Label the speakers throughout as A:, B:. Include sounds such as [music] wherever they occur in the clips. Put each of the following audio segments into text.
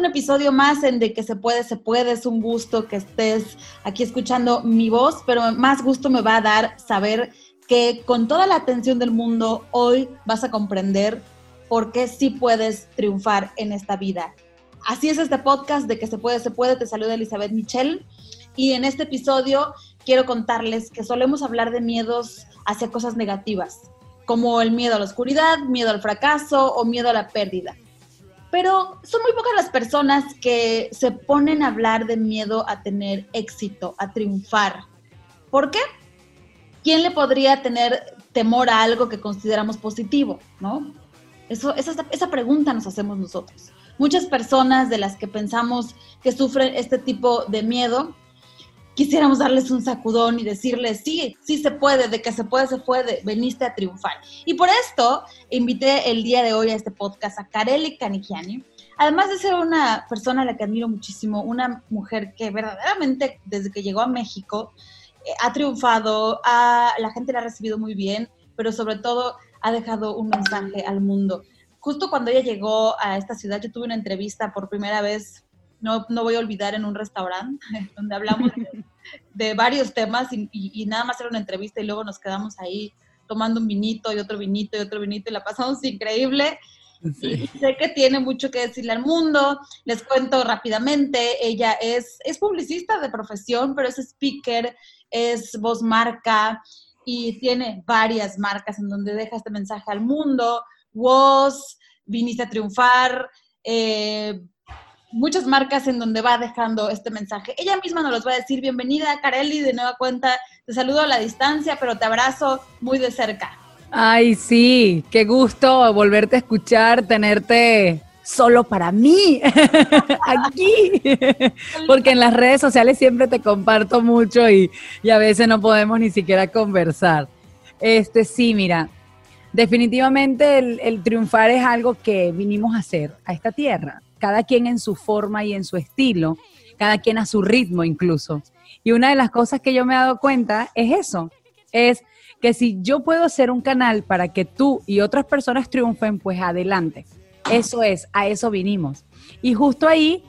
A: un episodio más en De que se puede, se puede. Es un gusto que estés aquí escuchando mi voz, pero más gusto me va a dar saber que con toda la atención del mundo hoy vas a comprender por qué sí puedes triunfar en esta vida. Así es este podcast de que se puede, se puede. Te saluda Elizabeth Michel. Y en este episodio quiero contarles que solemos hablar de miedos hacia cosas negativas, como el miedo a la oscuridad, miedo al fracaso o miedo a la pérdida. Pero son muy pocas las personas que se ponen a hablar de miedo a tener éxito, a triunfar. ¿Por qué? ¿Quién le podría tener temor a algo que consideramos positivo? ¿No? Eso, esa, esa pregunta nos hacemos nosotros. Muchas personas de las que pensamos que sufren este tipo de miedo, quisiéramos darles un sacudón y decirles, sí, sí se puede, de que se puede, se puede, veniste a triunfar. Y por esto invité el día de hoy a este podcast a Kareli Canigiani, además de ser una persona a la que admiro muchísimo, una mujer que verdaderamente desde que llegó a México eh, ha triunfado, la gente la ha recibido muy bien, pero sobre todo ha dejado un mensaje al mundo justo cuando ella llegó a esta ciudad, yo tuve una entrevista por primera vez, no, no voy a olvidar, en un restaurante, [laughs] donde hablamos de, varios temas y, nada más era una entrevista y luego nos quedamos ahí tomando un vinito y otro vinito y otro vinito y la pasamos increíble. sé que tiene mucho que decirle al mundo. Les cuento rápidamente, ella es, es publicista de profesión, pero es speaker, es voz marca y tiene varias marcas en donde deja este mensaje al mundo WOS, viniste a triunfar, eh, muchas marcas en donde va dejando este mensaje. Ella misma nos los va a decir, bienvenida Carelli, de nueva cuenta, te saludo a la distancia, pero te abrazo muy de cerca.
B: Ay, sí, qué gusto volverte a escuchar, tenerte solo para mí, [laughs] aquí, [laughs] porque en las redes sociales siempre te comparto mucho y, y, a veces no podemos ni siquiera conversar. Este sí, mira, Definitivamente el, triunfar es algo que vinimos a hacer a esta tierra, cada quien en su forma y en su estilo, cada quien a su ritmo incluso. Y una de las cosas que yo me he dado cuenta es eso, es que si yo puedo hacer un canal para que tú y otras personas triunfen, pues adelante. Eso es, a eso vinimos. Y justo ahí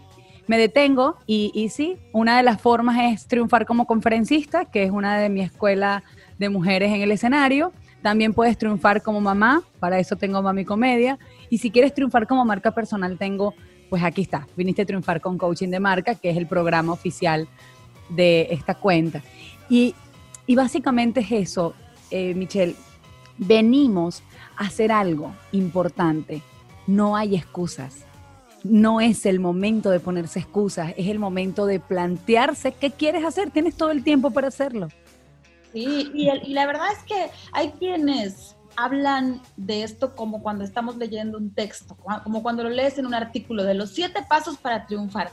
B: me detengo y, y sí, una de las formas es triunfar como conferencista, que es una de mi escuela de mujeres en el escenario. También puedes triunfar como mamá, para eso tengo Mami Comedia. Y si quieres triunfar como marca personal, tengo, pues aquí está, viniste a triunfar con Coaching de Marca, que es el programa oficial de esta cuenta. Y, básicamente es eso, eh, Michelle, venimos a hacer algo importante. No hay excusas. No es el momento de ponerse excusas, es el momento de plantearse qué quieres hacer. Tienes todo el tiempo para hacerlo.
A: Sí, y, la verdad es que hay quienes hablan de esto como cuando estamos leyendo un texto, como cuando lo lees en un artículo de los siete pasos para triunfar.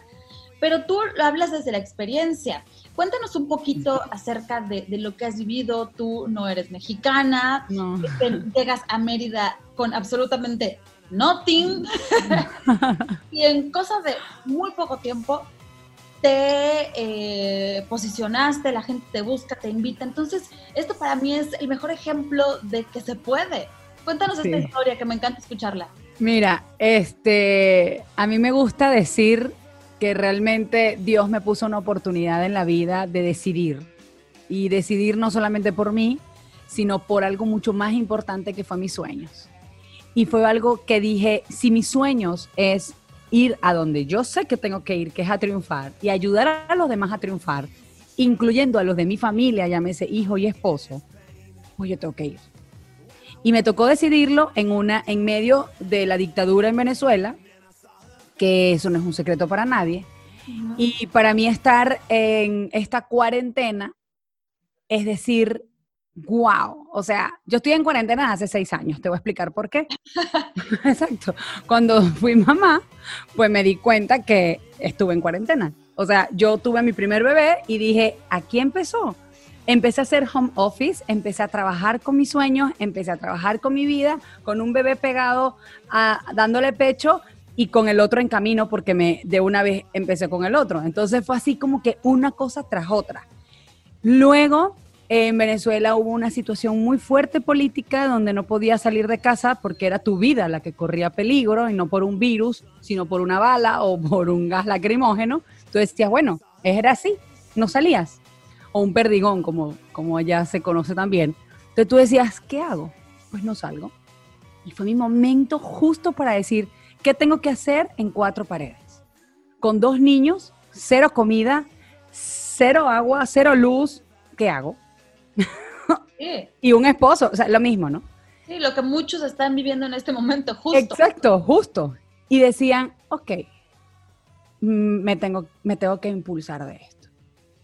A: Pero tú lo hablas desde la experiencia. Cuéntanos un poquito acerca de, lo que has vivido. Tú no eres mexicana, llegas a Mérida con absolutamente nothing [laughs] y en cosas de muy poco tiempo te eh, posicionaste, la gente te busca, te invita. Entonces, esto para mí es el mejor ejemplo de que se puede. Cuéntanos esta historia, que me encanta escucharla.
B: Mira, este, a mí me gusta decir que realmente Dios me puso una oportunidad en la vida de decidir. Y decidir no solamente por mí, sino por algo mucho más importante que fue mis sueños. Y fue algo que dije, si mis sueños es ir a donde yo sé que tengo que ir, que es a triunfar, y ayudar a los demás a triunfar, incluyendo a los de mi familia, llámese hijo y esposo, pues yo tengo que ir. Y me tocó decidirlo en, una, en medio de la dictadura en Venezuela, que eso no es un secreto para nadie. Y para mí estar en esta cuarentena, es decir, wow, o sea, yo estoy en cuarentena hace seis años, te voy a explicar por qué. [laughs] [laughs] Exacto. Cuando [laughs] fui mamá, pues me di cuenta que estuve en cuarentena. O sea, yo tuve mi primer bebé y dije, aquí empezó. Empecé a hacer home office, empecé a trabajar con mis sueños, empecé a trabajar con mi vida, con un bebé pegado, a, dándole pecho y con el otro en camino porque me de una vez empecé con el otro. Entonces fue así como que una cosa tras otra. Luego En Venezuela hubo una situación muy fuerte política donde no podías salir de casa porque era tu vida la que corría peligro y no por un virus, sino por una bala o [laughs] por un gas lacrimógeno. Tú decías, bueno, era así, no salías. O un perdigón, como, como allá se conoce también. Entonces tú decías, ¿qué hago? Pues no salgo. Y fue mi momento justo para decir, ¿qué tengo que hacer en cuatro paredes? Con dos niños, cero comida, cero agua, cero luz, ¿qué hago? [laughs] y un esposo, o sea, lo mismo, ¿no?
A: Sí, lo que muchos están viviendo en este momento, justo.
B: Exacto, justo. Y decían, ok, mm, me tengo, me tengo que impulsar de esto.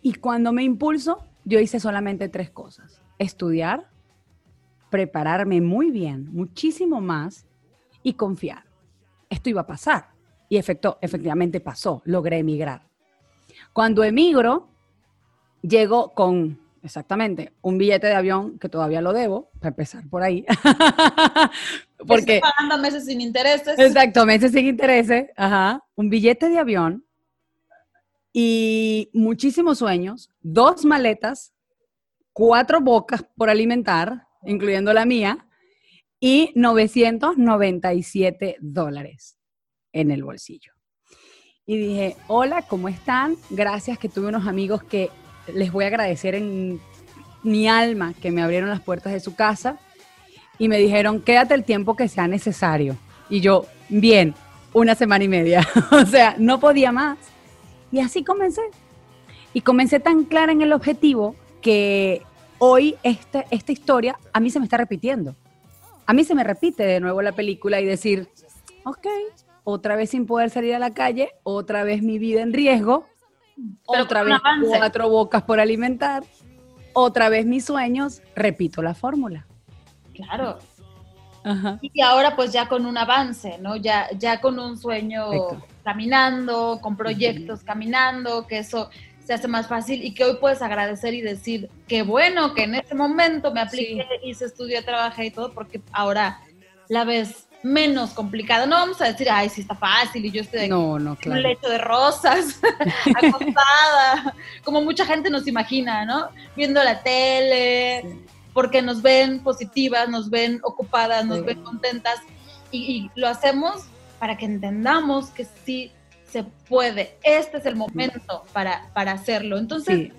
B: Y cuando me impulso, yo hice solamente tres cosas. Estudiar, prepararme muy bien, muchísimo más, y confiar. Esto iba a pasar. Y efecto, efectivamente pasó, logré emigrar. Cuando emigro, llego con Exactamente, un billete de avión que todavía lo debo, para empezar por ahí. [laughs]
A: Porque Estoy pagando meses sin intereses.
B: Exacto, meses sin intereses, ajá. Un billete de avión y muchísimos sueños, dos maletas, cuatro bocas por alimentar, incluyendo la mía, y 997 dólares en el bolsillo. Y dije, hola, ¿cómo están? Gracias que tuve unos amigos que les voy a agradecer en mi alma que me abrieron las puertas de su casa y me dijeron, quédate el tiempo que sea necesario. Y yo, bien, una semana y media. [laughs] o sea, no podía más. Y así comencé. Y comencé tan clara en el objetivo que hoy esta, esta historia a mí se me está repitiendo. A mí se me repite de nuevo la película y decir, ok, otra vez sin poder salir a la calle, otra vez mi vida en riesgo, otra vez cuatro bocas por alimentar, otra vez mis sueños, repito la fórmula.
A: Claro. Y ahora pues ya con un avance, ¿no? Ya, ya con un sueño caminando, con proyectos caminando, que eso se hace más fácil y que hoy puedes agradecer y decir, qué bueno que en ese momento me apliqué, hice estudio, trabajé y todo, porque ahora la ves menos complicado. No vamos a decir, ay, sí está fácil y yo estoy
B: no, no,
A: en un lecho de rosas, [laughs] acostada, como mucha gente nos imagina, ¿no? Viendo la tele, porque nos ven positivas, nos ven ocupadas, nos ven contentas y, lo hacemos para que entendamos que sí se puede. Este es el momento para, para hacerlo. Entonces,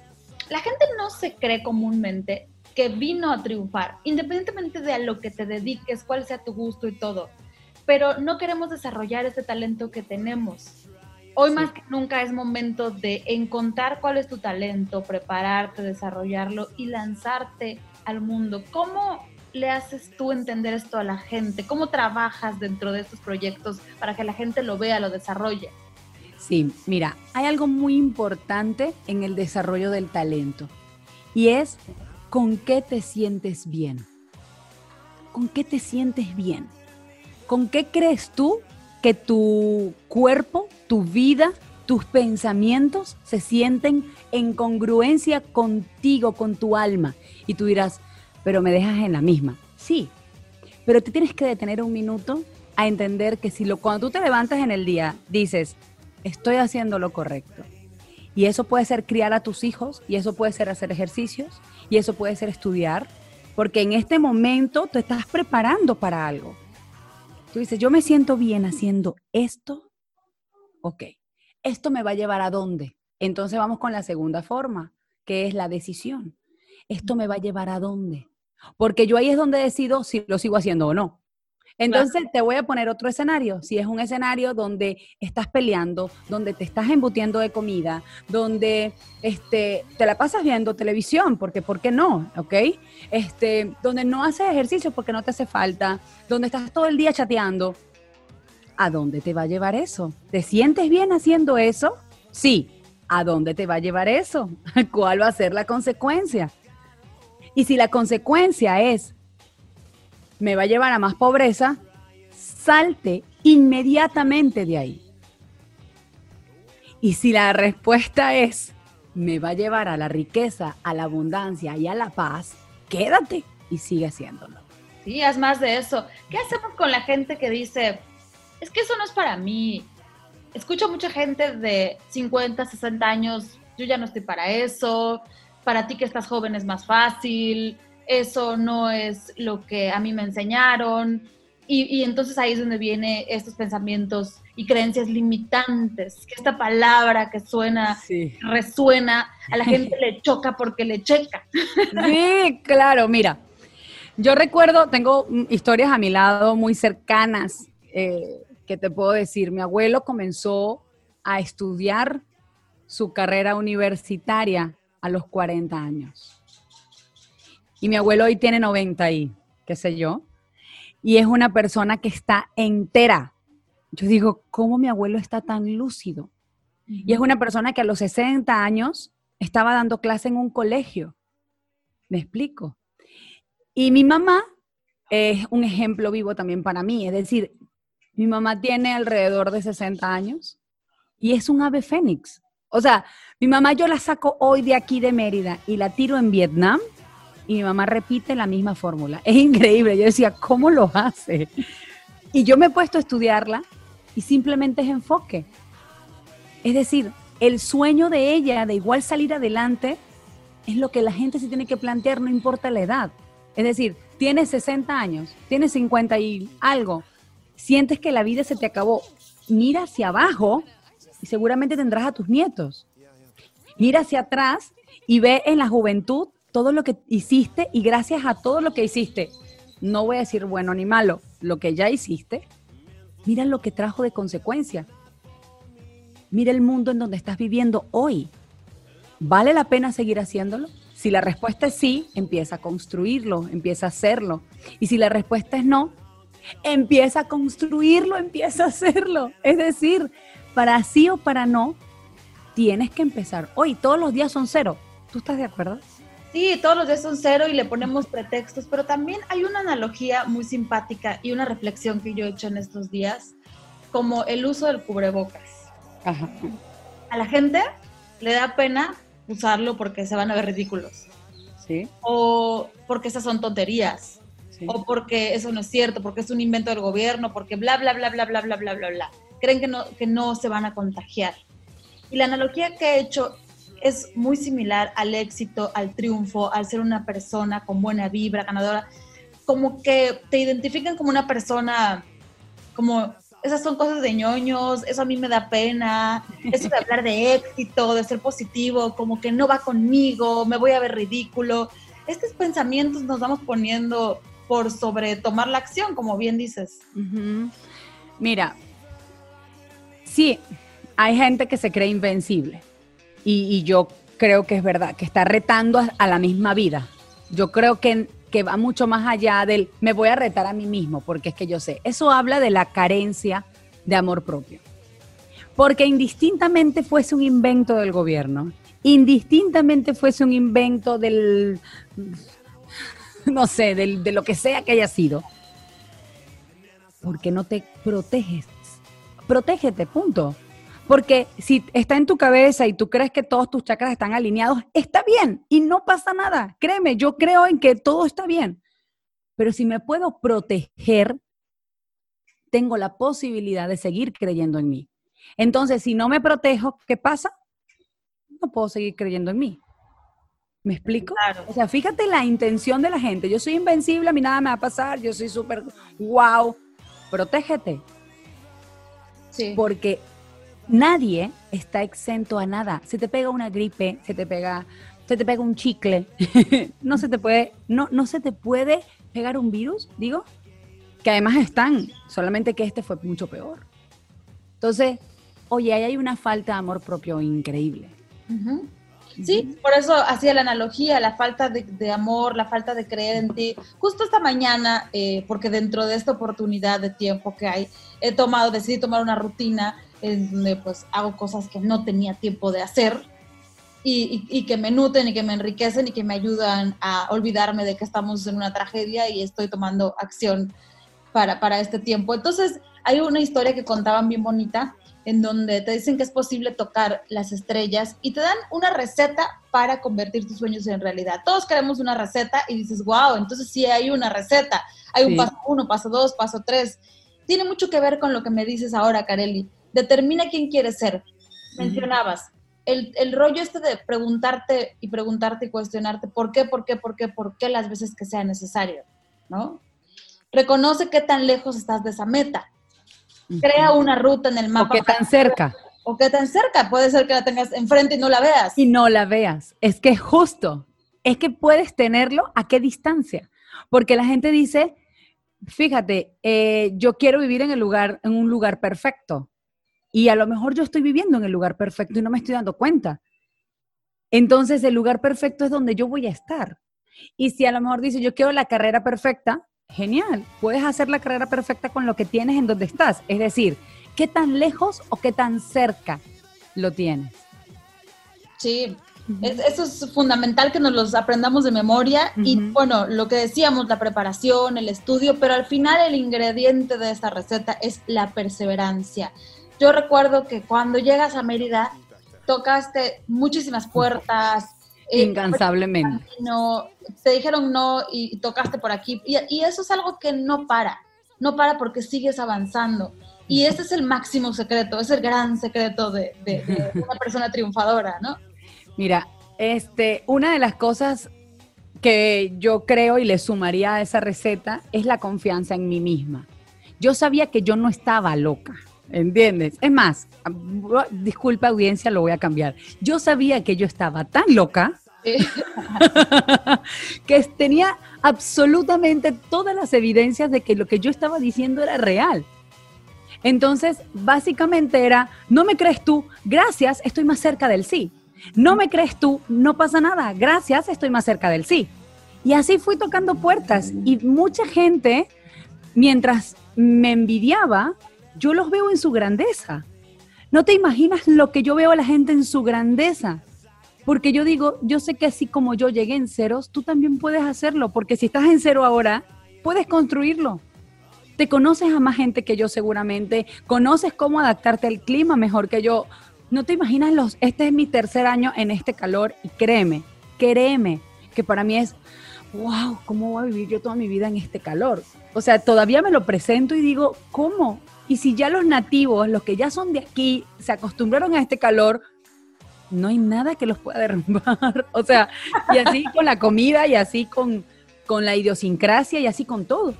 A: la gente no se cree comúnmente que vino a triunfar, independientemente de a lo que te dediques, cuál sea tu gusto y todo. Pero no queremos desarrollar ese talento que tenemos. Hoy más que nunca es momento de encontrar cuál es tu talento, prepararte, desarrollarlo y lanzarte al mundo. ¿Cómo le haces tú entender esto a la gente? ¿Cómo trabajas dentro de estos proyectos para que la gente lo vea, lo desarrolle?
B: Sí, mira, hay algo muy importante en el desarrollo del talento y es ¿con qué te sientes bien? ¿Con qué te sientes bien? ¿Con qué crees tú que tu cuerpo, tu vida, tus pensamientos se sienten en congruencia contigo, con tu alma? Y tú dirás, pero me dejas en la misma. Sí, pero te tienes que detener un minuto a entender que si lo, cuando tú te levantas en el día dices, estoy haciendo lo correcto, y eso puede ser criar a tus hijos, y eso puede ser hacer ejercicios, y eso puede ser estudiar, porque en este momento tú estás preparando para algo. Tú dices, yo me siento bien haciendo esto. Ok, ¿esto me va a llevar a dónde? Entonces vamos con la segunda forma, que es la decisión. ¿Esto me va a llevar a dónde? Porque yo ahí es donde decido si lo sigo haciendo o no. Entonces te voy a poner otro escenario. Si es un escenario donde estás peleando, donde te estás embutiendo de comida, donde este, te la pasas viendo televisión, porque ¿por qué no? ¿Ok? Este, donde no haces ejercicio porque no te hace falta, donde estás todo el día chateando. ¿A dónde te va a llevar eso? ¿Te sientes bien haciendo eso? Sí. ¿A dónde te va a llevar eso? [laughs] ¿Cuál va a ser la consecuencia? Y si la consecuencia es me va a llevar a más pobreza, salte inmediatamente de ahí. Y si la respuesta es, me va a llevar a la riqueza, a la abundancia y a la paz, quédate y sigue haciéndolo.
A: Sí, haz más de eso. ¿Qué hacemos con la gente que dice, es que eso no es para mí? Escucho mucha gente de 50, 60 años, yo ya no estoy para eso, para ti que estás joven es más fácil, eso no es lo que a mí me enseñaron. Y, entonces ahí es donde vienen estos pensamientos y creencias limitantes, que esta palabra que suena, resuena, a la gente le choca porque le checa.
B: Sí, claro, mira, yo recuerdo, tengo historias a mi lado muy cercanas eh, que te puedo decir. Mi abuelo comenzó a estudiar su carrera universitaria a los 40 años. Y mi abuelo hoy tiene 90 y qué sé yo. Y es una persona que está entera. Yo digo, ¿cómo mi abuelo está tan lúcido? Y es una persona que a los 60 años estaba dando clase en un colegio. ¿Me explico? Y mi mamá es un ejemplo vivo también para mí. Es decir, mi mamá tiene alrededor de 60 años y es un ave fénix. O sea, mi mamá yo la saco hoy de aquí de Mérida y la tiro en Vietnam y mi mamá repite la misma fórmula. Es increíble. Yo decía, ¿cómo lo hace? Y yo me he puesto a estudiarla y simplemente es enfoque. Es decir, el sueño de ella de igual salir adelante es lo que la gente se tiene que plantear, no importa la edad. Es decir, tienes 60 años, tienes 50 y algo, sientes que la vida se te acabó, mira hacia abajo y seguramente tendrás a tus nietos. Mira hacia atrás y ve en la juventud todo lo que hiciste y gracias a todo lo que hiciste, no voy a decir bueno ni malo, lo que ya hiciste, mira lo que trajo de consecuencia. Mira el mundo en donde estás viviendo hoy. ¿Vale la pena seguir haciéndolo? Si la respuesta es sí, empieza a construirlo, empieza a hacerlo. Y si la respuesta es no, empieza a construirlo, empieza a hacerlo. Es decir, para sí o para no, tienes que empezar. Hoy todos los días son cero. ¿Tú estás de acuerdo?
A: Sí, todos los días son cero y le ponemos pretextos, pero también hay una analogía muy simpática y una reflexión que yo he hecho en estos días, como el uso del cubrebocas. A la gente le da pena usarlo porque se van a ver ridículos.
B: Sí.
A: O porque esas son tonterías. O porque eso no es cierto, porque es un invento del gobierno, porque bla, bla, bla, bla, bla, bla, bla, bla, bla creen que no, que no se van a contagiar. Y la analogía que he hecho es muy similar al éxito, al triunfo, al ser una persona con buena vibra, ganadora, como que te identifican como una persona, como esas son cosas de ñoños, eso a mí me da pena, eso de hablar de éxito, de ser positivo, como que no va conmigo, me voy a ver ridículo. Estos pensamientos nos vamos poniendo por sobre tomar la acción, como bien dices.
B: Mira, Sí, hay gente que se cree invencible y, yo creo que es verdad, que está retando a, la misma vida. Yo creo que, que va mucho más allá del me voy a retar a mí mismo, porque es que yo sé, eso habla de la carencia de amor propio. Porque indistintamente fuese un invento del gobierno, indistintamente fuese un invento del, no sé, de lo que sea que haya sido, porque no te proteges protégete, punto. Porque si está en tu cabeza y tú crees que todos tus chakras están alineados, está bien y no pasa nada. Créeme, yo creo en que todo está bien. Pero si me puedo proteger, tengo la posibilidad de seguir creyendo en mí. Entonces, si no me protejo, ¿qué pasa? No puedo seguir creyendo en mí. ¿Me explico? O sea, fíjate la intención de la gente. Yo soy invencible, a mí nada me va a pasar, yo soy súper wow. Protégete, porque nadie está exento a nada. Se te pega una gripe, se te pega, se te pega un chicle, [laughs] no se te puede, no, no se te puede pegar un virus, digo, que además están, solamente que este fue mucho peor. Entonces, oye, ahí hay una falta de amor propio increíble.
A: Sí, por eso hacía la analogía, la falta de, amor, la falta de creer en ti. Justo esta mañana, eh, porque dentro de esta oportunidad de tiempo que hay, he tomado, decidí tomar una rutina en donde pues hago cosas que no tenía tiempo de hacer y, y, que me nutren y que me enriquecen y que me ayudan a olvidarme de que estamos en una tragedia y estoy tomando acción para, para este tiempo. Entonces, hay una historia que contaban bien bonita en donde te dicen que es posible tocar las estrellas y te dan una receta para convertir tus sueños en realidad. Todos queremos una receta y dices, wow, entonces sí hay una receta. Hay un paso uno, paso dos, paso tres. Tiene mucho que ver con lo que me dices ahora, Kareli. Determina quién quieres ser. Mencionabas, el, el, rollo este de preguntarte y preguntarte y cuestionarte por qué, por qué, por qué, por qué las veces que sea necesario, ¿no? Reconoce qué tan lejos estás de esa meta. Crea una ruta en el mapa.
B: O qué tan cerca.
A: O qué tan cerca. Puede ser que la tengas enfrente y no la veas.
B: Y no la veas. Es que es justo. Es que puedes tenerlo a qué distancia. Porque la gente dice, fíjate, eh, yo quiero vivir en, el lugar, en un lugar perfecto. Y a lo mejor yo estoy viviendo en el lugar perfecto y no me estoy dando cuenta. Entonces el lugar perfecto es donde yo voy a estar. Y si a lo mejor dice, yo quiero la carrera perfecta, genial, puedes hacer la carrera perfecta con lo que tienes en donde estás. Es decir, ¿qué tan lejos o qué tan cerca lo tienes?
A: Sí, eso es fundamental que nos los aprendamos de memoria y bueno, lo que decíamos, la preparación, el estudio, pero al final el ingrediente de esta receta es la perseverancia. Yo recuerdo que cuando llegas a Mérida, tocaste muchísimas puertas, [laughs]
B: eh, Incansablemente.
A: No, te dijeron no y, tocaste por aquí. Y, eso es algo que no para. No para porque sigues avanzando. Y ese es el máximo secreto, es el gran secreto de, [laughs] una persona triunfadora, ¿no?
B: Mira, este, una de las cosas que yo creo y le sumaría a esa receta es la confianza en mí misma. Yo sabía que yo no estaba loca. ¿Entiendes? Es más, disculpa audiencia, lo voy a cambiar. Yo sabía que yo estaba tan loca [laughs] que tenía absolutamente todas las evidencias de que lo que yo estaba diciendo era real. Entonces, básicamente era, no me crees tú, gracias, estoy más cerca del sí. No me crees tú, no pasa nada, gracias, estoy más cerca del sí. Y así fui tocando puertas y mucha gente, mientras me envidiaba, yo los veo en su grandeza. No te imaginas lo que yo veo a la gente en su grandeza. Porque yo digo, yo sé que así como yo llegué en ceros, tú también puedes hacerlo. Porque si estás en cero ahora, puedes construirlo. Te conoces a más gente que yo seguramente. Conoces cómo adaptarte al clima mejor que yo. No te imaginas los, este es mi tercer año en este calor y créeme, créeme que para mí es, wow, ¿cómo voy a vivir yo toda mi vida en este calor? O sea, todavía me lo presento y digo, ¿cómo? Y si ya los nativos, los que ya son de aquí, se acostumbraron a este calor, no hay nada que los pueda [laughs] derrumbar. O sea, y así con la comida y así con, con la idiosincrasia y así con todo.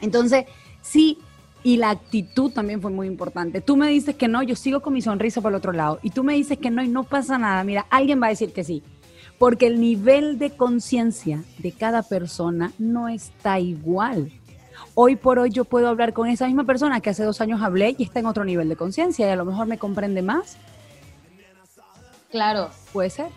B: Entonces, sí, y la actitud también fue muy importante. Tú me dices que no, yo sigo con mi sonrisa por el otro lado. Y tú me dices que no y no pasa nada. Mira, alguien va a decir que sí. Porque el nivel de conciencia de cada persona no está igual hoy por hoy yo puedo hablar con esa misma persona que hace dos años hablé y está en otro nivel de conciencia y a lo mejor me comprende más.
A: Claro.
B: Puede ser.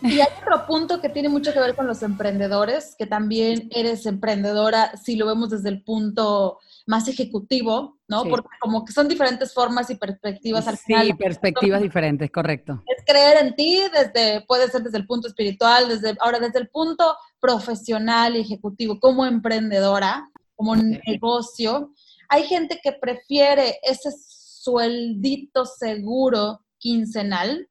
A: Y hay otro punto que tiene mucho que ver con los emprendedores, que también eres emprendedora si lo vemos desde el punto más ejecutivo, ¿no? Porque como que son diferentes formas y perspectivas al final.
B: Sí, perspectivas diferentes, correcto.
A: Es creer en ti desde, puede ser desde el punto espiritual, desde, ahora desde el punto profesional y ejecutivo, como emprendedora, como negocio. Hay gente que prefiere ese sueldito seguro quincenal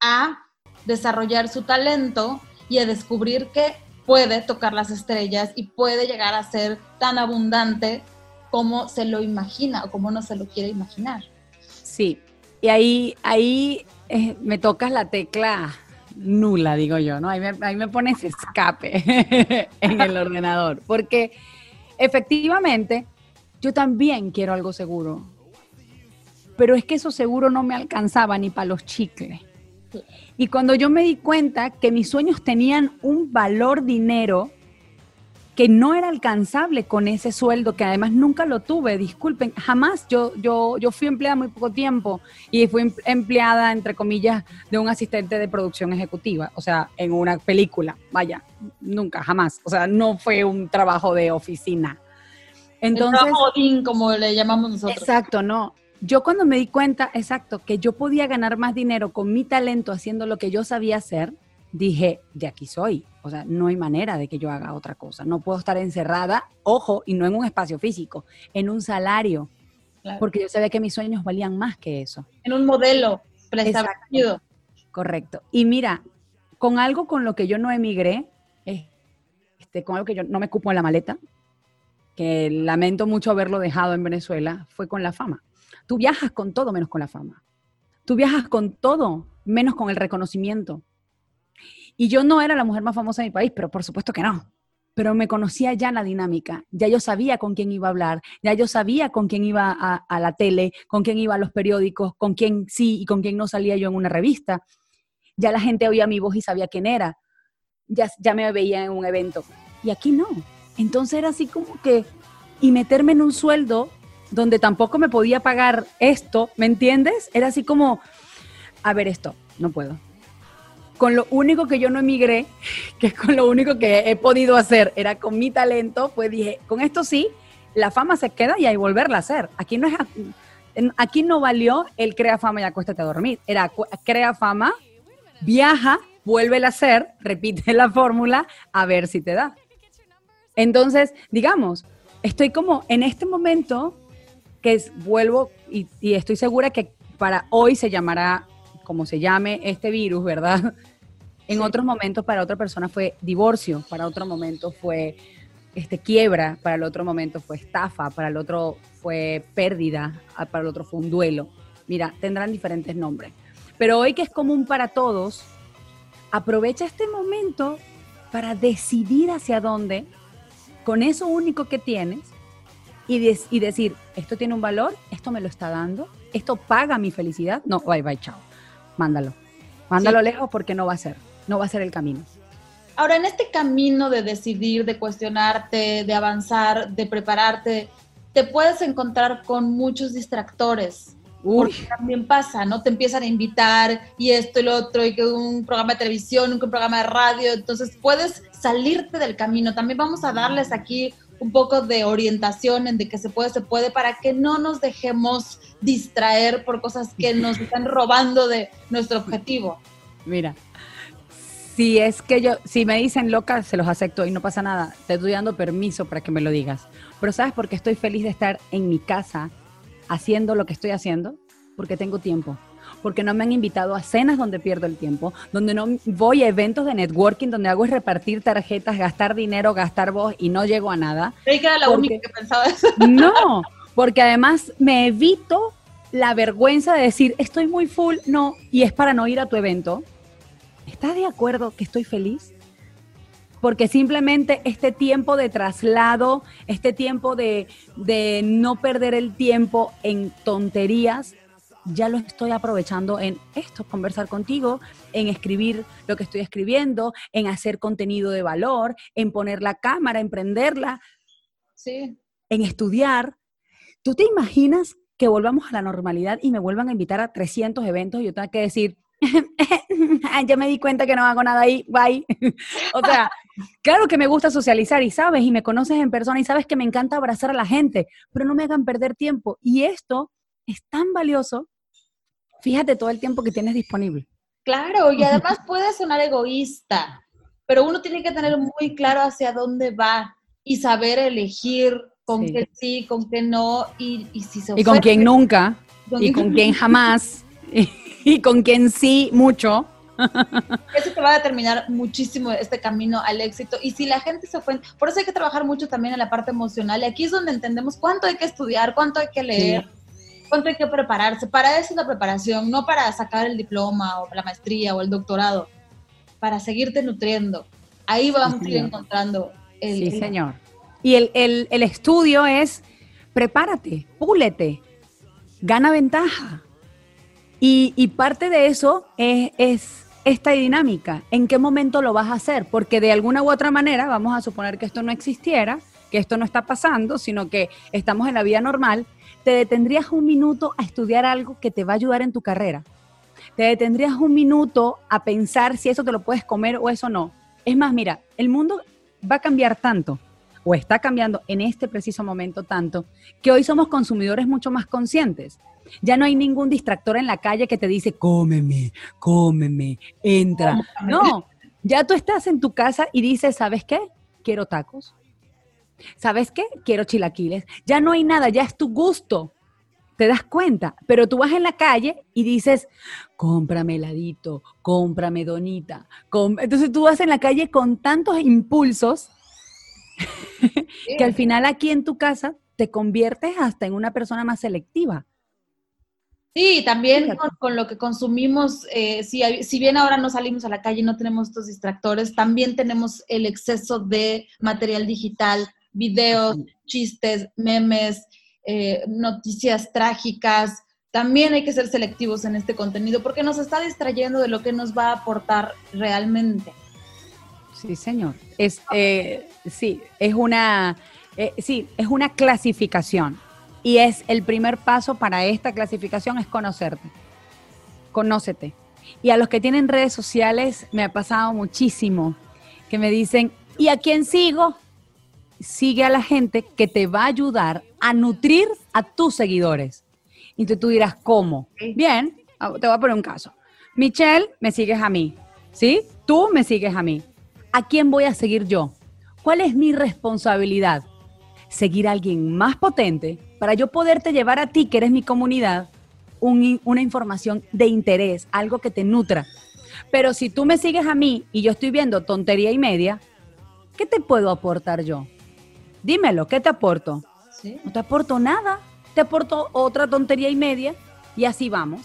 A: a desarrollar su talento y a descubrir que puede tocar las estrellas y puede llegar a ser tan abundante como se lo imagina o como no se lo quiere imaginar.
B: Sí, y ahí, ahí eh, me tocas la tecla nula, digo yo, ¿no? Ahí me, ahí me pones escape [laughs] en el ordenador, porque efectivamente, yo también quiero algo seguro. Pero es que eso seguro no me alcanzaba ni para los chicles. Y cuando yo me di cuenta que mis sueños tenían un valor dinero que no era alcanzable con ese sueldo, que además nunca lo tuve, disculpen, jamás yo, yo, yo fui empleada muy poco tiempo y fui em, empleada, entre comillas, de un asistente de producción ejecutiva, o sea, en una película, vaya, nunca, jamás, o sea, no fue un trabajo de oficina.
A: Entonces, El trabajo como le llamamos nosotros.
B: Exacto, no. Yo cuando me di cuenta, exacto, que yo podía ganar más dinero con mi talento haciendo lo que yo sabía hacer, dije, de aquí soy. O sea, no hay manera de que yo haga otra cosa. No puedo estar encerrada, ojo, y no en un espacio físico, en un salario. Porque yo sabía que mis sueños valían más que eso.
A: En un modelo preestablecido.
B: Correcto. Y mira, con algo con lo que yo no emigré, este, con algo que yo no me cupo en la maleta, que lamento mucho haberlo dejado en Venezuela, fue con la fama. Tú viajas con todo menos con la fama. Tú viajas con todo menos con el reconocimiento. Y yo no era la mujer más famosa de mi país, pero por supuesto que no. Pero me conocía ya la dinámica, ya yo sabía con quién iba a hablar, ya yo sabía con quién iba a, la tele, con quién iba a los periódicos, con quién sí y con quién no salía yo en una revista. Ya la gente oía mi voz y sabía quién era. Ya, ya me veía en un evento. Y aquí no. Entonces era así como que, y meterme en un sueldo donde tampoco me podía pagar esto, ¿me entiendes? Era así como, a ver esto, no puedo. Con lo único que yo no emigré, que con lo único que he podido hacer, era con mi talento, pues dije, con esto sí, la fama se queda y hay volverla a hacer. Aquí no es aquí no valió el crea fama y acuéstate a dormir. Era crea fama, viaja, vuélvela a hacer, repite la fórmula, a ver si te da. Entonces, digamos, estoy como en este momento que es, vuelvo y, estoy segura que para hoy se llamará como se llame este virus, ¿verdad? [laughs] En otros momentos para otra persona fue divorcio, para otro momento fue este, quiebra, para el otro momento fue estafa, para el otro fue pérdida, para el otro fue un duelo. Mira, tendrán diferentes nombres. Pero hoy que es común para todos, aprovecha este momento para decidir hacia dónde, con eso único que tienes, y, decir, esto tiene un valor, esto me lo está dando, esto paga mi felicidad. No, bye, bye, chao. Mándalo. Mándalo lejos porque no va a ser, no va a ser el camino.
A: Ahora, en este camino de decidir, de cuestionarte, de avanzar, de prepararte, te puedes encontrar con muchos distractores. Porque también pasa, ¿no? Te empiezan a invitar y esto y lo otro, y que un programa de televisión, un programa de radio, entonces puedes salirte del camino. También vamos a darles aquí un poco de orientación en de que se puede, se puede, para que no nos dejemos distraer por cosas que nos [laughs] están robando de nuestro objetivo.
B: Mira, si es que yo, si me dicen loca, se los acepto y no pasa nada. Te estoy dando permiso para que me lo digas. Pero ¿sabes por qué estoy feliz de estar en mi casa haciendo lo que estoy haciendo? Porque tengo tiempo porque no me han invitado a cenas donde pierdo el tiempo, donde no voy a eventos de networking donde hago es repartir tarjetas, gastar dinero, gastar voz y no llego a nada.
A: Creí que era la única que pensaba eso.
B: No, porque además me evito la vergüenza de decir, estoy muy full, no, y es para no ir a tu evento. ¿Estás de acuerdo que estoy feliz? Porque simplemente este tiempo de traslado, este tiempo de, de no perder el tiempo en tonterías, ya lo estoy aprovechando en esto, conversar contigo, en escribir lo que estoy escribiendo, en hacer contenido de valor, en poner la cámara, en prenderla,
A: sí.
B: en estudiar. ¿Tú te imaginas que volvamos a la normalidad y me vuelvan a invitar a 300 eventos y yo tenga que decir, [laughs] ya me di cuenta que no hago nada ahí, bye. [laughs] o sea, claro que me gusta socializar y sabes, y me conoces en persona y sabes que me encanta abrazar a la gente, pero no me hagan perder tiempo. Y esto es tan valioso fíjate todo el tiempo que tienes disponible.
A: Claro, y además puede sonar egoísta, pero uno tiene que tener muy claro hacia dónde va y saber elegir con qué sí, con qué no, y, si se
B: Y con quién nunca, y con quién jamás, y, con quién sí mucho. [laughs]
A: Eso te va a determinar muchísimo este camino al éxito. Y si la gente se fue, por eso hay que trabajar mucho también en la parte emocional. Y aquí es donde entendemos cuánto hay que estudiar, cuánto hay que leer, cuánto hay que prepararse. Para eso es la preparación, no para sacar el diploma o la maestría o el doctorado, para seguirte nutriendo. Ahí vamos a ir encontrando
B: el... Sí, señor. Y el, el, estudio es, prepárate, púlete, gana ventaja. Y, y parte de eso es, es esta dinámica. ¿En qué momento lo vas a hacer? Porque de alguna u otra manera, vamos a suponer que esto no existiera, que esto no está pasando, sino que estamos en la vida normal te detendrías un minuto a estudiar algo que te va a ayudar en tu carrera. Te detendrías un minuto a pensar si eso te lo puedes comer o eso no. Es más, mira, el mundo va a cambiar tanto o está cambiando en este preciso momento tanto que hoy somos consumidores mucho más conscientes. Ya no hay ningún distractor en la calle que te dice, cómeme, cómeme, entra. No, ya tú estás en tu casa y dices, ¿sabes qué? Quiero tacos, ¿Sabes qué? Quiero chilaquiles. Ya no hay nada, ya es tu gusto. Te das cuenta, pero tú vas en la calle y dices, cómprame heladito, cómprame donita. Entonces tú vas en la calle con tantos impulsos [laughs] que al final aquí en tu casa te conviertes hasta en una persona más selectiva.
A: Sí, también con, lo que consumimos, eh, si, si, bien ahora no salimos a la calle y no tenemos estos distractores, también tenemos el exceso de material digital, videos, chistes, memes, eh, noticias trágicas. También hay que ser selectivos en este contenido porque nos está distrayendo de lo que nos va a aportar realmente.
B: Sí, señor. Es, eh, sí, es una, sí, es una clasificación y es el primer paso para esta clasificación es conocerte. Conócete. Y a los que tienen redes sociales me ha pasado muchísimo que me dicen, ¿y a quién sigo? Sigue a la gente que te va a ayudar a nutrir a tus seguidores. Y tú, tú dirás, ¿cómo? Bien, ah, te voy a poner un caso. Michelle, me sigues a mí, ¿sí? Tú me sigues a mí. ¿A quién voy a seguir yo? ¿Cuál es mi responsabilidad? Seguir a alguien más potente para yo poderte llevar a ti, que eres mi comunidad, una información de interés, algo que te nutra. Pero si tú me sigues a mí y yo estoy viendo tontería y media, ¿qué te puedo aportar yo? Dímelo, ¿qué te aporto? No te aporto nada, te aporto otra tontería y media y así vamos.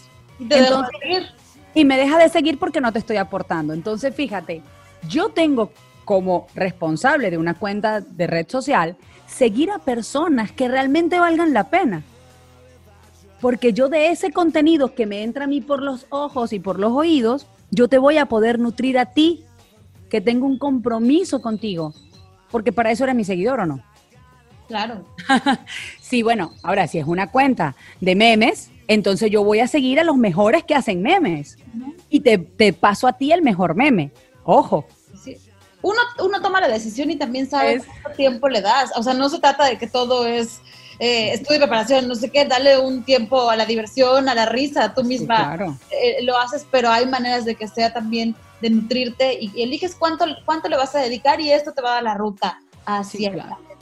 B: y me deja de seguir porque no te estoy aportando. Entonces, fíjate, yo tengo como responsable de una cuenta de red social seguir a personas que realmente valgan la pena. Porque yo de ese contenido que me entra a mí por los ojos y por los oídos, yo te voy a poder nutrir a ti, que tengo un compromiso contigo. Porque para eso eres mi seguidor o no.
A: Claro. [laughs]
B: sí, bueno, ahora si es una cuenta de memes, entonces yo voy a seguir a los mejores que hacen memes. Y te, te paso a ti el mejor meme. Ojo,
A: uno, uno toma la decisión y también sabe cuánto tiempo le das. O sea, no se trata de que todo es eh, estudio y preparación, no sé qué, dale un tiempo a la diversión, a la risa, tú misma eh, lo haces, pero hay maneras de que sea también de nutrirte y, eliges cuánto, cuánto le vas a dedicar y esto te va a dar la ruta hacia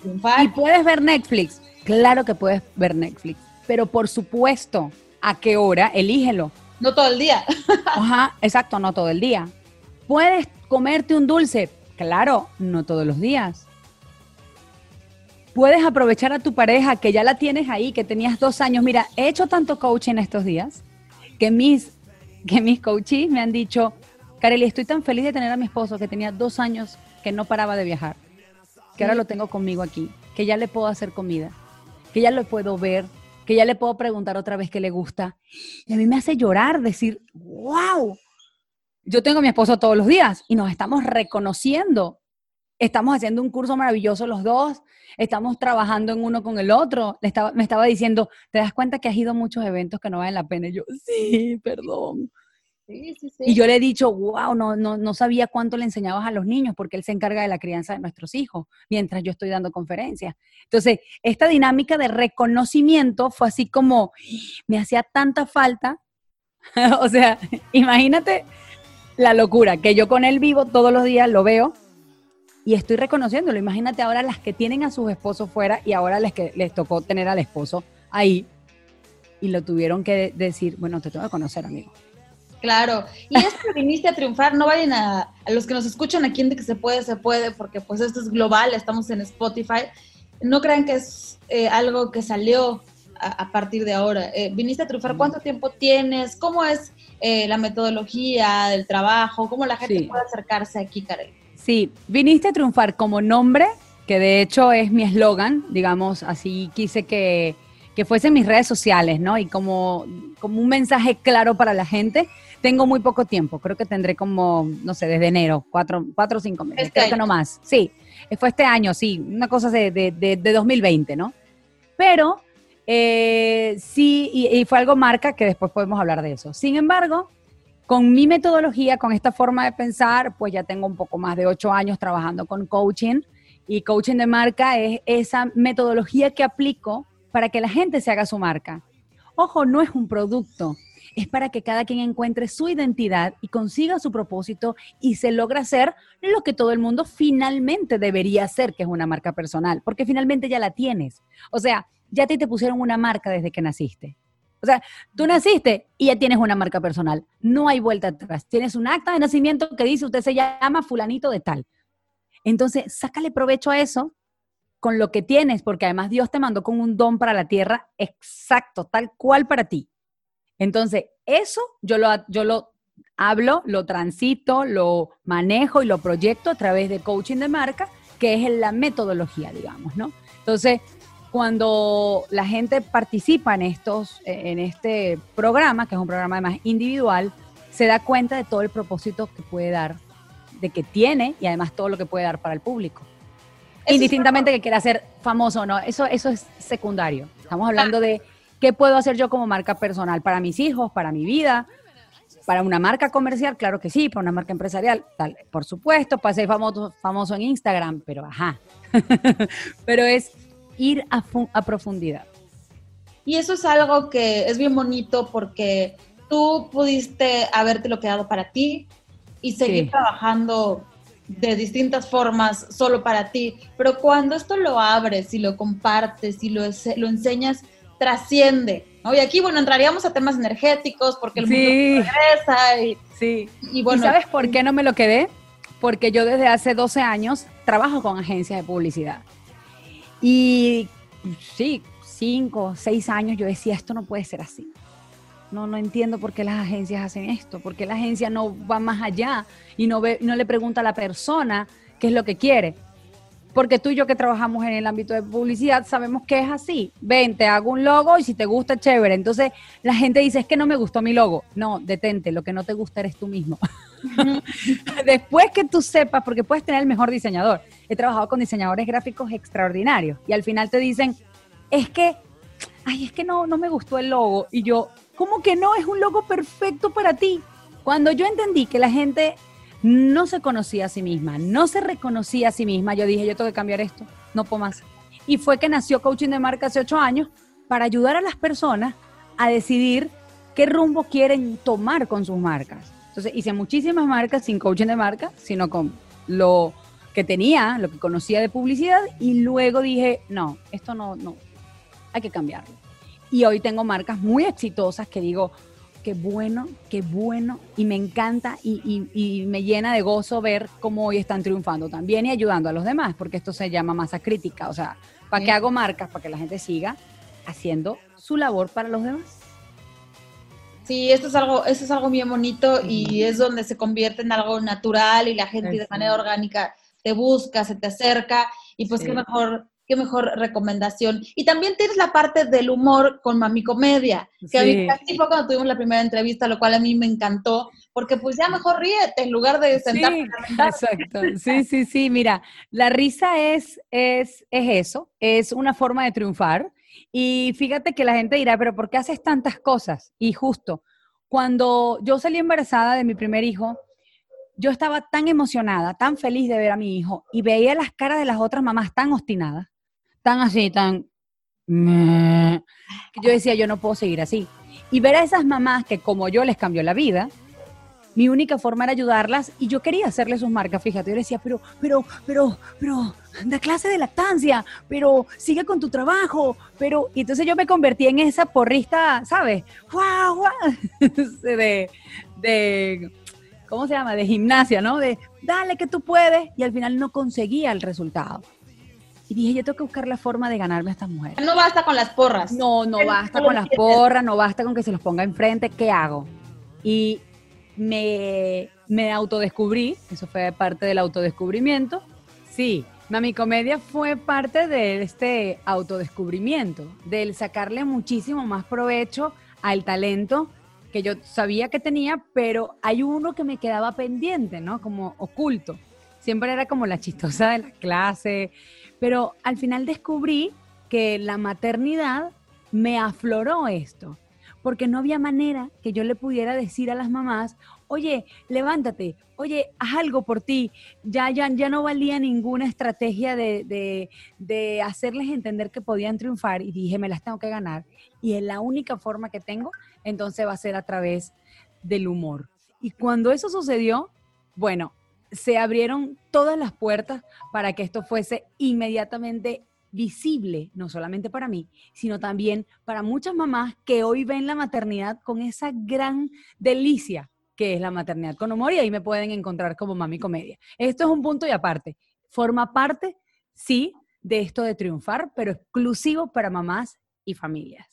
B: triunfar. Y puedes ver Netflix, claro que puedes ver Netflix, pero por supuesto, ¿a qué hora? Elígelo.
A: No todo el día. [laughs]
B: Ajá, exacto, no todo el día. Puedes comerte un dulce, Claro, no todos los días. Puedes aprovechar a tu pareja que ya la tienes ahí, que tenías dos años. Mira, he hecho tanto coaching estos días que mis, que mis coaches me han dicho, Kareli, estoy tan feliz de tener a mi esposo que tenía dos años que no paraba de viajar, que ahora lo tengo conmigo aquí, que ya le puedo hacer comida, que ya lo puedo ver, que ya le puedo preguntar otra vez qué le gusta. Y a mí me hace llorar decir, wow, yo tengo a mi esposo todos los días y nos estamos reconociendo. Estamos haciendo un curso maravilloso los dos, estamos trabajando en uno con el otro. me estaba diciendo, ¿te das cuenta que has ido a muchos eventos que no valen la pena? Y yo, sí, perdón. Y yo le he dicho, wow, no, no, no sabía cuánto le enseñabas a los niños porque él se encarga de la crianza de nuestros hijos mientras yo estoy dando conferencias. Entonces, esta dinámica de reconocimiento fue así como, me hacía tanta falta. [laughs] o sea, imagínate la locura, que yo con él vivo todos los días, lo veo y estoy reconociéndolo. Imagínate ahora las que tienen a sus esposos fuera y ahora les, que, les tocó tener al esposo ahí y lo tuvieron que decir, bueno, te tengo que conocer, amigo.
A: Claro, y es que viniste a triunfar, no vayan a, los que nos escuchan aquí en de que se puede, se puede, porque pues esto es global, estamos en Spotify, no crean que es eh, algo que salió a, partir de ahora. Eh, viniste a triunfar, ¿cuánto tiempo tienes? ¿Cómo es eh, la metodología del trabajo? ¿Cómo la gente puede acercarse aquí, Karel?
B: Sí, viniste a triunfar como nombre, que de hecho es mi eslogan, digamos, así quise que, que fuese en mis redes sociales, ¿no? Y como, como un mensaje claro para la gente. Tengo muy poco tiempo, creo que tendré como, no sé, desde enero, cuatro, cuatro o cinco meses, este creo que no más. Sí, fue este año, sí, una cosa de, de, de, de 2020, ¿no? Pero eh, sí, y, fue algo marca que después podemos hablar de eso. Sin embargo, con mi metodología, con esta forma de pensar, pues ya tengo un poco más de ocho años trabajando con coaching y coaching de marca es esa metodología que aplico para que la gente se haga su marca. Ojo, no es un producto, es para que cada quien encuentre su identidad y consiga su propósito y se logra hacer lo que todo el mundo finalmente debería hacer, que es una marca personal, porque finalmente ya la tienes. O sea, ya te, te pusieron una marca desde que naciste. O sea, tú naciste y ya tienes una marca personal. No hay vuelta atrás. Tienes un acta de nacimiento que dice usted se llama fulanito de tal. Entonces, sácale provecho a eso con lo que tienes, porque además Dios te mandó con un don para la tierra exacto, tal cual para ti. Entonces, eso yo lo, yo lo hablo, lo transito, lo manejo y lo proyecto a través de coaching de marca, que es la metodología, digamos, ¿no? Entonces, cuando la gente participa en estos, en este programa, que es un programa además individual, se da cuenta de todo el propósito que puede dar, de que tiene y además todo lo que puede dar para el público. Indistintamente que quiera ser famoso o no, eso, eso es secundario. Estamos hablando de qué puedo hacer yo como marca personal para mis hijos, para mi vida, para una marca comercial, claro que sí, para una marca empresarial, tal, por supuesto, para ser famoso, famoso en Instagram, pero ajá. [laughs] pero es ir a, a profundidad.
A: Y eso es algo que es bien bonito porque tú pudiste habértelo quedado para ti y seguir trabajando de distintas formas solo para ti, pero cuando esto lo abres y lo compartes y lo, lo enseñas, trasciende. ¿no? Y aquí, bueno, entraríamos a temas energéticos porque el mundo regresa. Y,
B: sí. Y, bueno, sabes por qué no me lo quedé? Porque yo desde hace 12 años trabajo con agencias de publicidad. Y sí, 5, 6 años yo decía, esto no puede ser así. No, no entiendo por qué las agencias hacen esto, por qué la agencia no va más allá y no, ve, no le pregunta a la persona qué es lo que quiere. Porque tú y yo que trabajamos en el ámbito de publicidad sabemos que es así. Ven, te hago un logo y si te gusta, chévere. Entonces la gente dice, es que no me gustó mi logo. No, detente, lo que no te gusta eres tú mismo. [laughs] Después que tú sepas, porque puedes tener el mejor diseñador. He trabajado con diseñadores gráficos extraordinarios y al final te dicen, es que, ay, es que no, no me gustó el logo. Y yo, ¿Cómo que no? Es un logo perfecto para ti. Cuando yo entendí que la gente no se conocía a sí misma, no se reconocía a sí misma, yo dije, yo tengo que cambiar esto, no puedo más. Y fue que nació Coaching de Marca hace ocho años para ayudar a las personas a decidir qué rumbo quieren tomar con sus marcas. Entonces hice muchísimas marcas sin coaching de marca, sino con lo que tenía, lo que conocía de publicidad y luego dije, no, esto no, no, hay que cambiarlo. Y hoy tengo marcas muy exitosas que digo, qué bueno, qué bueno, y me encanta y, me llena de gozo ver cómo hoy están triunfando también y ayudando a los demás, porque esto se llama masa crítica. O sea, ¿para qué hago marcas? Para que la gente siga haciendo su labor para los demás.
A: Sí, esto es algo, esto es algo bien bonito y es donde se convierte en algo natural y la gente de manera orgánica te busca, se te acerca y pues qué mejor qué mejor recomendación. Y también tienes la parte del humor con Mami Comedia, que casi fue cuando tuvimos la primera entrevista, lo cual a mí me encantó, porque pues ya mejor ríete en lugar de sentarte.
B: Sí, exacto. Sí, sí, sí. Mira, la risa es, es, es eso, es una forma de triunfar. Y fíjate que la gente dirá, pero ¿por qué haces tantas cosas? Y justo, cuando yo salí embarazada de mi primer hijo, yo estaba tan emocionada, tan feliz de ver a mi hijo y veía las caras de las otras mamás tan obstinadas tan así, tan... Yo decía, yo no puedo seguir así. Y ver a esas mamás que como yo les cambió la vida, mi única forma era ayudarlas y yo quería hacerle sus marcas, fíjate, yo decía, pero, pero, pero, pero, da clase de lactancia, pero sigue con tu trabajo, pero, entonces yo me convertí en esa porrista, ¿sabes? ¡Guau, [laughs] De, de, ¿cómo se llama? De gimnasia, ¿no? De, dale que tú puedes, y al final no conseguía el resultado. Y dije, yo tengo que buscar la forma de ganarme a estas mujeres.
A: No basta con las porras.
B: No, no basta con las porras, no basta con que se los ponga enfrente. ¿Qué hago? Y me, me autodescubrí, eso fue parte del autodescubrimiento. Sí, Mami Comedia fue parte de este autodescubrimiento, del sacarle muchísimo más provecho al talento que yo sabía que tenía, pero hay uno que me quedaba pendiente, ¿no? Como oculto. Siempre era como la chistosa de la clase, pero al final descubrí que la maternidad me afloró esto, porque no había manera que yo le pudiera decir a las mamás, oye, levántate, oye, haz algo por ti. Ya, ya, ya no valía ninguna estrategia de, de, hacerles entender que podían triunfar y dije, me las tengo que ganar. Y es la única forma que tengo, entonces va a ser a través del humor. Y cuando eso sucedió, bueno, se abrieron todas las puertas para que esto fuese inmediatamente visible, no solamente para mí, sino también para muchas mamás que hoy ven la maternidad con esa gran delicia que es la maternidad con humor y ahí me pueden encontrar como Mami Comedia. Esto es un punto y aparte. Forma parte, sí, de esto de triunfar, pero exclusivo para mamás y familias.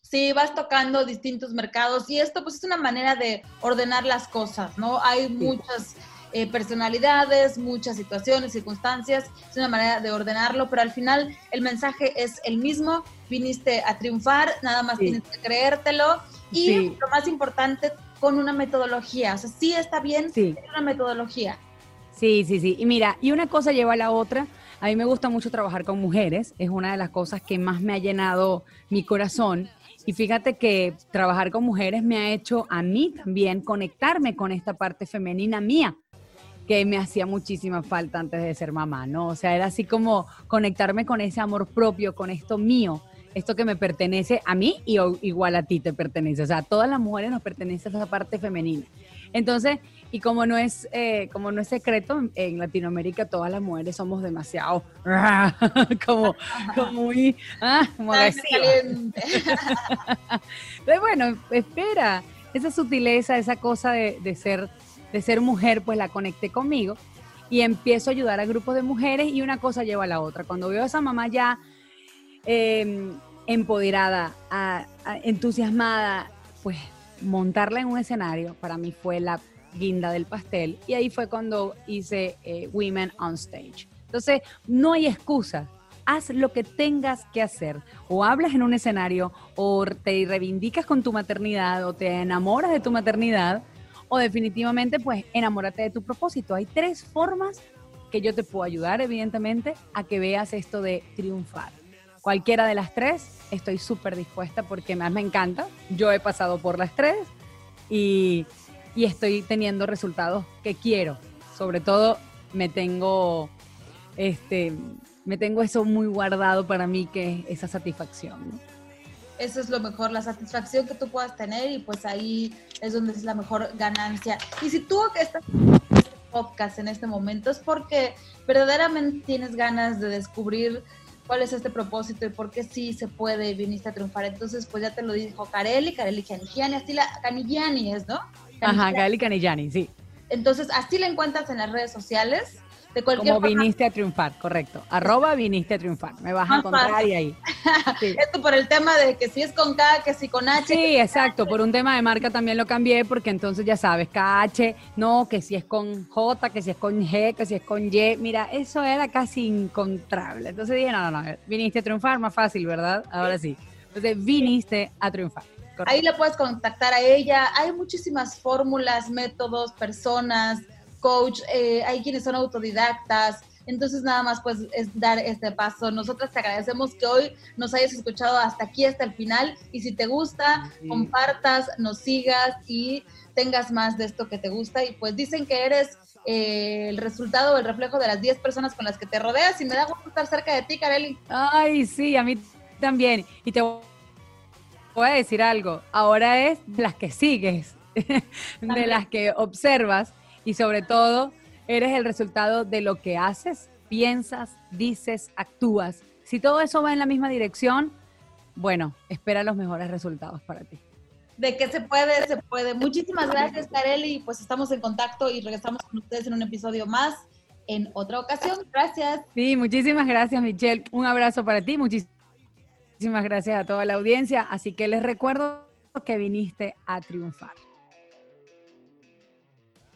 A: Sí, vas tocando distintos mercados y esto pues es una manera de ordenar las cosas, ¿no? Hay muchas eh, personalidades, muchas situaciones, circunstancias, es una manera de ordenarlo, pero al final el mensaje es el mismo, viniste a triunfar, nada más tienes que creértelo y lo más importante, con una metodología, o sea, sí está bien, sí. una metodología.
B: Sí, sí, sí, y mira, y una cosa lleva a la otra, a mí me gusta mucho trabajar con mujeres, es una de las cosas que más me ha llenado mi corazón. Y fíjate que trabajar con mujeres me ha hecho a mí también conectarme con esta parte femenina mía que me hacía muchísima falta antes de ser mamá, ¿no? O sea, era así como conectarme con ese amor propio, con esto mío, esto que me pertenece a mí y igual a ti te pertenece. O sea, a todas las mujeres nos pertenece esa parte femenina. Entonces, y como no es, eh, como no es secreto, en Latinoamérica todas las mujeres somos demasiado [laughs] como, como muy ah, como [laughs] bueno, espera, esa sutileza, esa cosa de, ser, de ser mujer, pues la conecté conmigo y empiezo a ayudar a grupos de mujeres y una cosa lleva a la otra. Cuando veo a esa mamá ya em, empoderada, entusiasmada, pues montarla en un escenario para mí fue la guinda del pastel y ahí fue cuando hice eh, Women on Stage. Entonces, no hay excusa. Haz lo que tengas que hacer. O hablas en un escenario, o te reivindicas con tu maternidad, o te enamoras de tu maternidad, o definitivamente, pues, enamórate de tu propósito. Hay tres formas que yo te puedo ayudar, evidentemente, a que veas esto de triunfar. Cualquiera de las tres, estoy súper dispuesta porque me encanta. Yo he pasado por las tres y y estoy teniendo resultados que quiero. Sobre todo me tengo, este, me tengo eso muy guardado para mí, que es esa satisfacción.
A: Eso es lo mejor, la satisfacción que tú puedas tener y pues ahí es donde es la mejor ganancia. Y si tú estás en este podcast en este momento es porque verdaderamente tienes ganas de descubrir cuál es este propósito y por qué sí se puede viniste a triunfar. Entonces, pues ya te lo dijo Carelli, Carelli Canigiani, así la Canigiani es, ¿no?
B: Ajá, Gali Canillani, sí.
A: Entonces, así la encuentras en las redes sociales.
B: De cualquier Como viniste a triunfar, correcto. Arroba viniste a triunfar. Me vas a encontrar ahí. [laughs]
A: Esto por el tema de que si es con K, que si con H.
B: Sí, exacto. Por un tema de marca también lo cambié porque entonces ya sabes, KH, no, que si es con J, que si es con G, que si es con Y. Mira, eso era casi incontrable. Entonces dije, no, no, no, viniste a triunfar, más fácil, ¿verdad? Ahora sí. Entonces viniste a triunfar.
A: Ahí la puedes contactar a ella. Hay muchísimas fórmulas, métodos, personas, coach, eh, hay quienes son autodidactas. Entonces nada más pues es dar este paso. Nosotras te agradecemos que hoy nos hayas escuchado hasta aquí, hasta el final. Y si te gusta, compartas, nos sigas y tengas más de esto que te gusta. Y pues dicen que eres eh, el resultado, el reflejo de las 10 personas con las que te rodeas. Y me da gusto estar cerca de ti, Kareli.
B: Ay, sí, a mí también. Y te voy a decir algo, ahora es de las que sigues, [laughs] de las que observas y sobre todo eres el resultado de lo que haces, piensas, dices, actúas. Si todo eso va en la misma dirección, bueno, espera los mejores resultados para ti.
A: De que se puede, se puede. Muchísimas gracias, Kareli. Pues estamos en contacto y regresamos con ustedes en un episodio más en otra ocasión. Gracias.
B: Sí, muchísimas gracias, Michelle. Un abrazo para ti. Muchísimas Muchísimas gracias a toda la audiencia. Así que les recuerdo que viniste a triunfar.